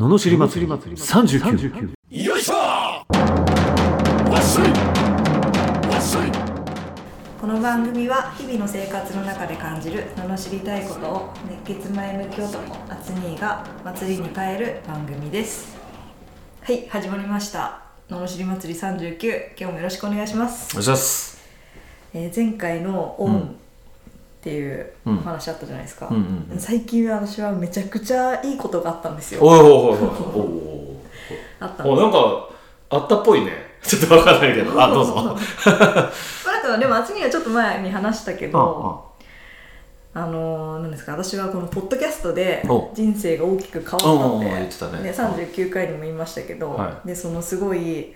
ののしり祭り。39よいしょ。わっしょい。わっしょい。この番組は日々の生活の中で感じる罵りたいことを熱血前向き男アツニーが祭りに変える番組です。はい始まりました。罵り祭り39今日もよろしくお願いします、お願いします。えー前回のオンっていうおうん話あったじゃないですか、うん。うんうん最近は私はめちゃくちゃいいことがあったんですよ。おいおいおいおあったおなんかあったっぽいね。ちょっとわかんないけど。あどうぞ。まあでもあつにはちょっと前に話したけどあのー、なんですか私はこのポッドキャストでお。人生が大きく変わったってね。で39回にも言いましたけど、はい。でそのすごい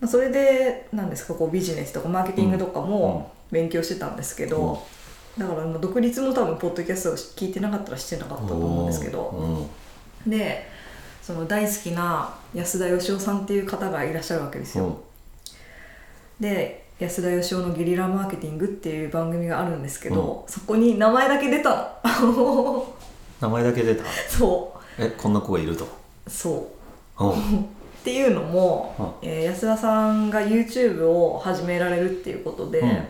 まあそれでなんですかこうビジネスとかマーケティングとかも勉強してたんですけど、だからもう独立も多分ポッドキャストを聞いてなかったらしてなかったと思うんですけど、うん。でその大好きな安田義雄さんっていう方がいらっしゃるわけですよ、で安田義雄の「ゲリラマーケティング」っていう番組があるんですけど、そこに名前だけ出たの。名前だけ出た？そえこんな子がいると？うそう。うん。っていうのも、えー安田さんが YouTube を始められるっていうことで、うん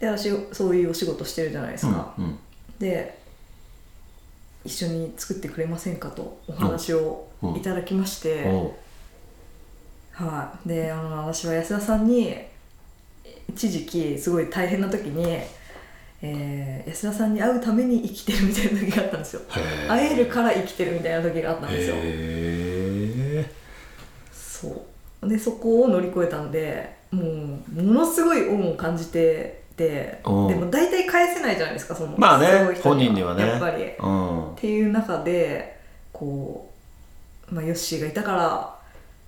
で私そういうお仕事してるじゃないですか、うんで一緒に作ってくれませんかとお話をうんいただきまして、はい、であの私は安田さんに一時期すごい大変な時に、えー安田さんに会うために生きてるみたいな時があったんですよ。会えるから生きてるみたいな時があったんですよ。そう。でそこを乗り越えたんでもうものすごい恩を感じてうん。も大体返せないじゃないですかそのまあね本人にはね。やっぱり。っうん。ていう中でこう、まあ、ヨッシーがいたから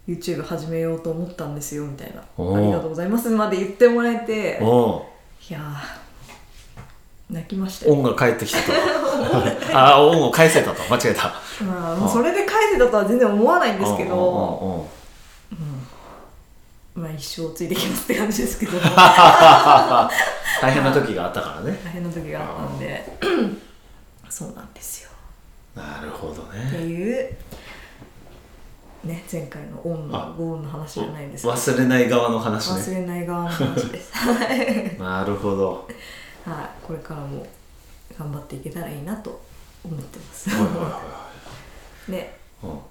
YouTube 始めようと思ったんですよみたいな「おーありがとうございます」まで言ってもらえておいやー泣きましたよ、恩が返ってきたと。あ恩を返せたと。間違えた。まあ、もうそれで返せたとは全然思わないんですけど、まあ、一生ついてきますって感じですけど。大変な時があったからね。大変な時があったんで。そうなんですよ。なるほどってねいうね前回のオンあのゴーンの話じゃないんですけど。忘れない側の話忘ねれない側の話です。は いなるほど。はい。これからも頑張っていけたらいいなと思ってます。でいはい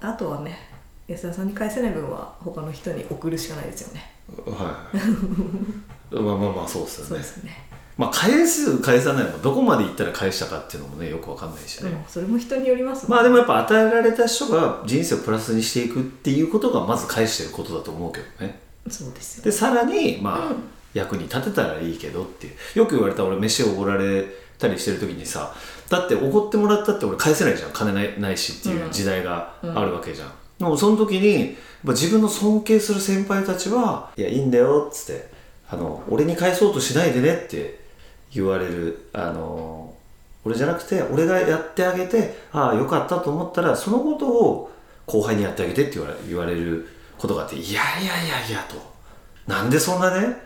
あとはね安田さんに返せない分は他の人に送るしかないですよね。うんはい。まあまあまあそうですよね。そうですね。まあ返す返さないもどこまで行ったら返したかっていうのもねよくわかんないしね、うんそれも人によりますもんまあでもやっぱ与えられた人が人生をプラスにしていくっていうことがまず返してることだと思うけどね。そうですよでさらにまあ、役に立てたらいいけどっていうよく言われた俺飯をおごられたりしてる時にさだっておごってもらったって俺返せないじゃん。金ないないしっていう時代があるわけじゃん、でもその時に自分の尊敬する先輩たちはいやいいんだよっつってあの俺に返そうとしないでねって言われるあの俺じゃなくて俺がやってあげてああよかったと思ったらそのことを後輩にやってあげてって言われ言われることがあっていやいやいやいやと。なんでそんなね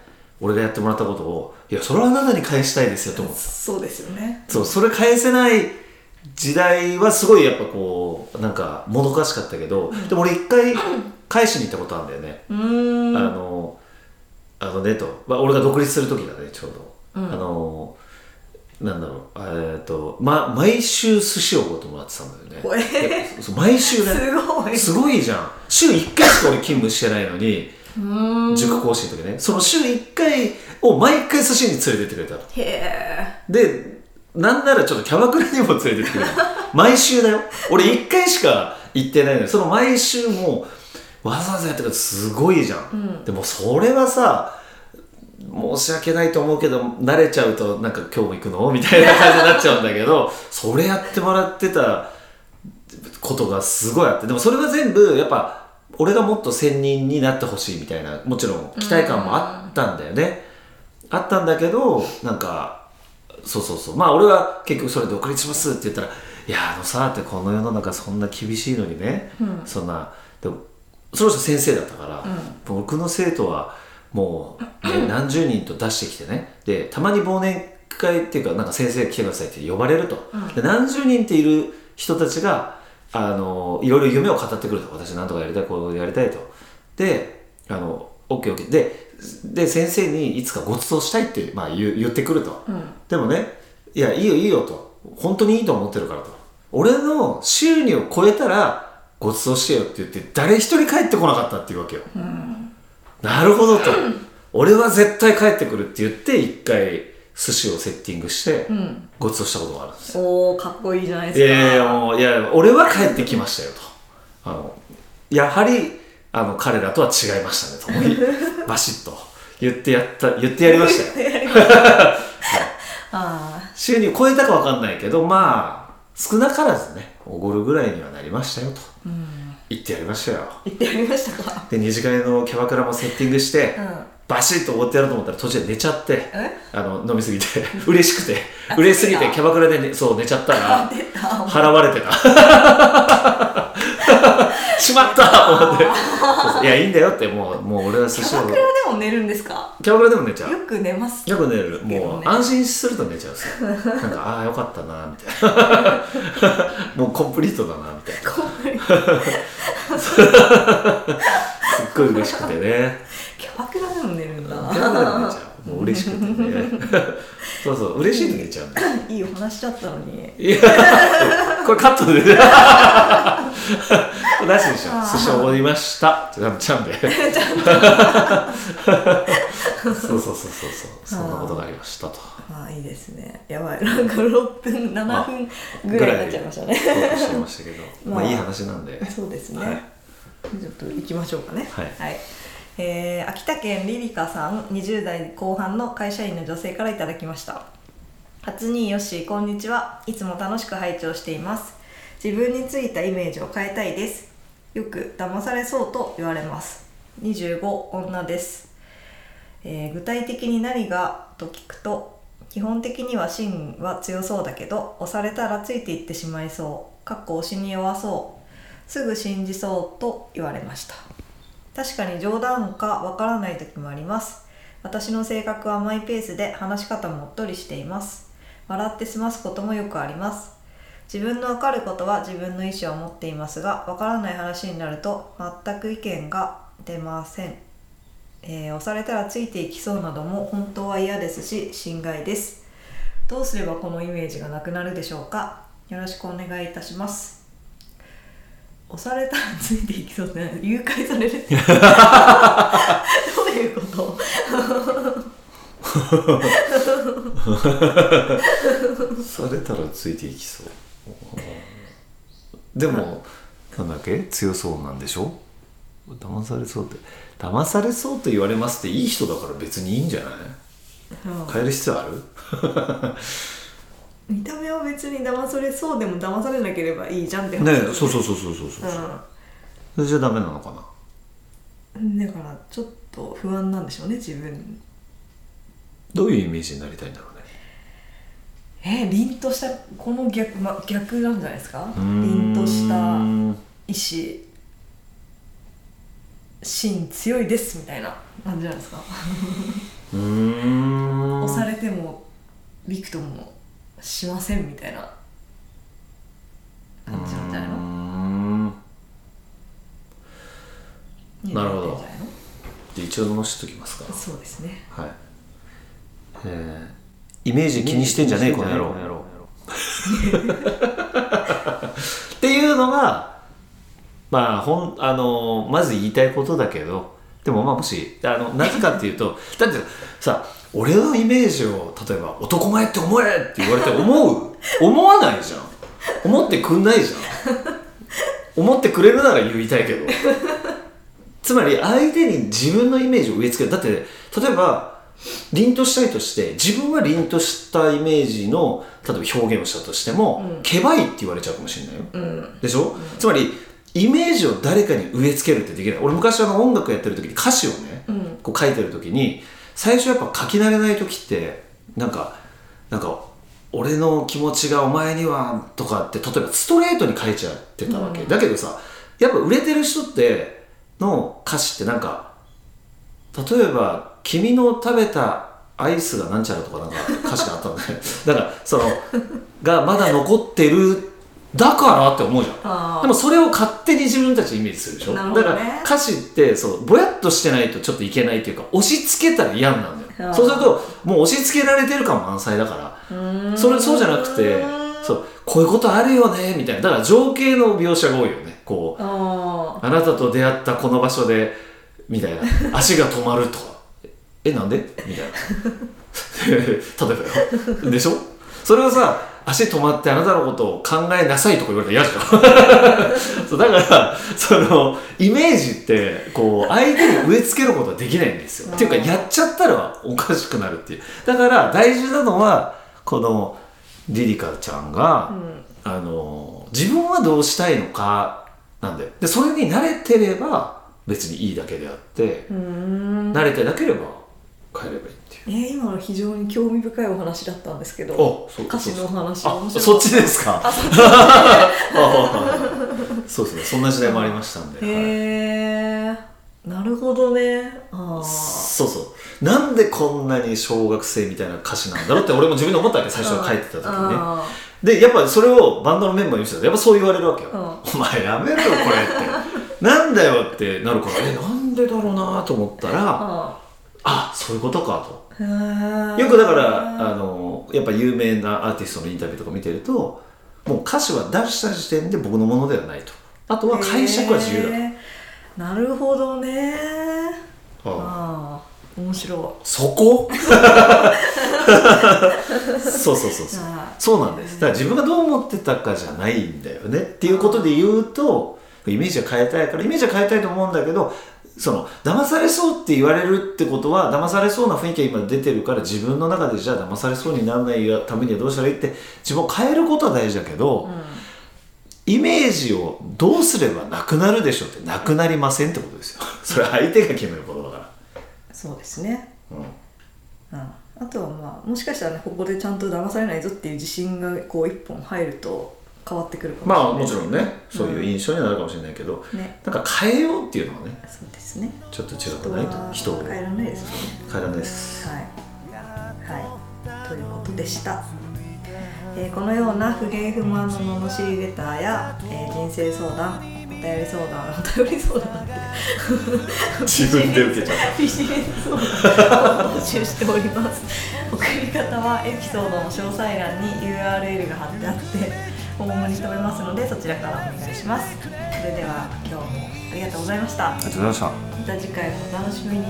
俺がやってもらったことをいやそれはあなたに返したいですよと思った。そうですよね。そうそれ返せない時代はすごいやっぱこうなんかもどかしかったけど、でも俺一回返しに行ったことあるんだよね、あのあのねと、まあ、俺が独立する時だねちょうど、うん。あのなんだろう。えーっと、ま、毎週寿司をおごってもらってたんだよね。毎週ね。すごい。すごいじゃん。週1回しか俺勤務してないのに塾講師の時ね。その週1回を毎回寿司に連れてってくれたの。へえでなんならちょっとキャバクラにも連れてってくれた 毎週だよ。俺1回しか行ってないのにその毎週もわざわざやってくすごいじゃん、うん。でもそれはさ申し訳ないと思うけど慣れちゃうとなんか今日も行くのみたいな感じになっちゃうんだけど それやってもらってたことがすごいあって。でもそれは全部やっぱ俺がもっと専任になってほしいみたいなもちろん期待感もあったんだよね、あったんだけどなんかそうそうそう。まあ俺は結局それ独立しますって言ったら「いやあのさ」ってこの世の中そんな厳しいのにね、うん。そんなでもその人先生だったから、僕の生徒はもう、ね、何十人と出してきてね。でたまに忘年会っていうかなんか先生来てくださいって呼ばれると、で何十人っている人たちがあのいろいろ夢を語ってくると。私なんとかやりたいこうやりたいと。であの OKOK でで先生にいつかご馳走したいって、まあ、言う言ってくると、でもねいやいいよいいよと。本当にいいと思ってるからと。俺の収入を超えたらご馳走してよって言って誰一人帰ってこなかったっていうわけよ、なるほどと。俺は絶対帰ってくるって言って一回寿司をセッティングしてご馳走したことがあるんですよ。おおかっこいいじゃないいですか。やいやいやもういや俺は帰ってきましたよと。あのやはりあの彼らとは違いましたねともに バシッと言ってやった言ってやりましたよ。あ収入超えたか分かんないけどまあ少なからずねおごるぐらいにはなりましたよと、言ってやりましたよ。あ言ってやりましたか。で二次会のキャバクラもセッティングして、うん。バシッとおごってやろうと思ったら途中で寝ちゃってえ？あの飲みすぎて 嬉しくて嬉しすぎてキャバクラで、ね、そう寝ちゃったら払われてたしまったと思って。いやいいんだよってもうもう俺は寿司をキャバクラでも寝るんですか？キャバクラでも寝ちゃう。よく寝ます。よく寝る。もう安心すると寝ちゃうんですよ。なんかああよかったなみたいな。もうコンプリートだなみたいな。こんなにすっごい嬉しくてね。キャバクラでも寝るんだ。キャバクラでも寝ちゃう。もう嬉しくてね。そうそう嬉しいと寝ちゃうんだよ。いいお話しちゃったのに。いやこれカットでなしでしょ寿司おごりました。って多分ちゃうん。で そうそうそうそうそう。そんなことがありましたと。ああいいですね。やばい。なんか6分7分ぐらいになっちゃいましたね。ましたけどまあまあいい話なんでそうですね、はいちょっと行きましょうかねはいえー秋田県リリカさん20代後半の会社員の女性からいただきました初によっしーこんにちはいつも楽しく拝聴しています自分についたイメージを変えたいです。よく騙されそうと言われます。25女です、えー具体的に何がと聞くと基本的には芯は強そうだけど押されたらついていってしまいそう。かっこ押しに弱そう。すぐ信じそうと言われました。確かに冗談かわからない時もあります。私の性格はマイペースで話し方もおっとりしています。笑って済ますこともよくあります。自分のわかることは自分の意思を持っていますがわからない話になると全く意見が出ません、えー押されたらついていきそうなども本当は嫌ですし心外です。どうすればこのイメージがなくなるでしょうか？よろしくお願いいたします。押されたらついていきそうって誘拐されるって。どういうこと？されたらついていきそう。でもなんだっけ？強そうなんでしょ？騙されそうって。騙されそうと言われますっていい人だから別にいいんじゃない？変える必要ある？見た目は別に騙されそうでも騙されなければいいじゃんって話ね。えそうそうそうそうそうそうそれじゃダメなのかな？うんだからちょっと不安なんでしょうね自分。どういうイメージになりたいんだろうねえー、凛としたこの逆,、ま、逆なんじゃないですか？凛とした意志。芯強いですみたいな感じじゃないですか？うーん。押されてもびくともしませんみたいな。感じなんじゃないうの？なるほど。じゃ一応載せときますか。そうですね。はい。えー、イメージ気にしてんじゃねえこの野郎。っていうのがまあほんあのまず言いたいことだけどでもまあもしあのなぜかっていうとだってさ俺のイメージを例えば「男前って思え!」って言われて思う？思わないじゃん。思ってくんないじゃん。思ってくれるなら言いたいけど。つまり相手に自分のイメージを植え付ける。だって例えば凛としたいとして自分は凛としたイメージの例えば表現をしたとしても、けばいって言われちゃうかもしれないよ、うん。でしょ、つまりイメージを誰かに植え付けるってできない。俺昔あの音楽やってる時に歌詞をね、うん。こう書いてる時に最初やっぱ書き慣れない時ってなんかなんか俺の気持ちがお前にはとかって例えばストレートに書いちゃってたわけ、うん。だけどさやっぱ売れてる人っての歌詞ってなんか例えば「君の食べたアイスがなんちゃら」とかなんか歌詞があったのね。だからそのがまだ残ってるだからって思うじゃん。でもそれを勝手に自分たちでイメージするでしょ、ね。だから歌詞ってそうぼやっとしてないとちょっといけないっていうか押し付けたら嫌なんだよ。そうするともう押し付けられてる感満載だから。それそうじゃなくてそうこういうことあるよねみたいな。だから情景の描写が多いよね。こうああなたと出会ったこの場所でみたいな。足が止まるとかえなんで？みたいな。例えばよ。でしょ？それをさ足止まってあなたのことを考えなさいとか言われたら嫌じゃん。そうだからそのイメージってこう相手に植え付けることはできないんですよ。っていうかやっちゃったらおかしくなるっていう。だから大事なのはこのリリカちゃんが、あの自分はどうしたいのかなんだよ。でそれに慣れてれば別にいいだけであって、慣れてなければ変えればいいっていう。えー今の非常に興味深いお話だったんですけどおそう歌詞のお話あ面白かそっちですか？あ そうですね。そんな時代もありましたんで、はい。へえなるほどね。ああそうそう。なんでこんなに小学生みたいな歌詞なんだろうって俺も自分で思ったわけ最初書いてた時にね。あでやっぱそれをバンドのメンバーに見せたらやっぱそう言われるわけよ、うん。お前やめろよこれって。なんだよってなるからえなんでだろうなと思ったらああそういうことかと。よくだからあのやっぱ有名なアーティストのインタビューとか見てるともう歌詞は出した時点で僕のものではないと。あとは解釈は自由だと、へー。なるほどね。うんああ面白そこ？そうそうそうそう。あ。そうなんです。だから自分がどう思ってたかじゃないんだよね。っていうことで言うとイメージは変えたいからイメージは変えたいと思うんだけどその騙されそうって言われるってことは騙されそうな雰囲気が今出てるから自分の中でじゃあ騙されそうにならないためにはどうしたらいいって自分を変えることは大事だけど、イメージをどうすればなくなるでしょうってなくなりませんってことですよ。それは相手が決めることだから。そうですね。うん。うん。あとはまあもしかしたらねここでちゃんと騙されないぞっていう自信がこう一本入ると変わってくるかもしれない。まあもちろんねそういう印象になるかもしれないけど、ね。なんか変えようっていうのはねそうですね。ちょっと違くない？と人を変えられないですよね。変えられないです。はい、はい、ということでした、えーこのような不平不満の罵りレターや、えー人生相談お便り相談お便り相談って。自分で受けちゃうビジネス相談を募集しております。送り方はエピソードの詳細欄に URL が貼ってあってホームに留めますのでそちらからお願いします。それでは今日もありがとうございました。ありがとうございました。また次回もお楽しみに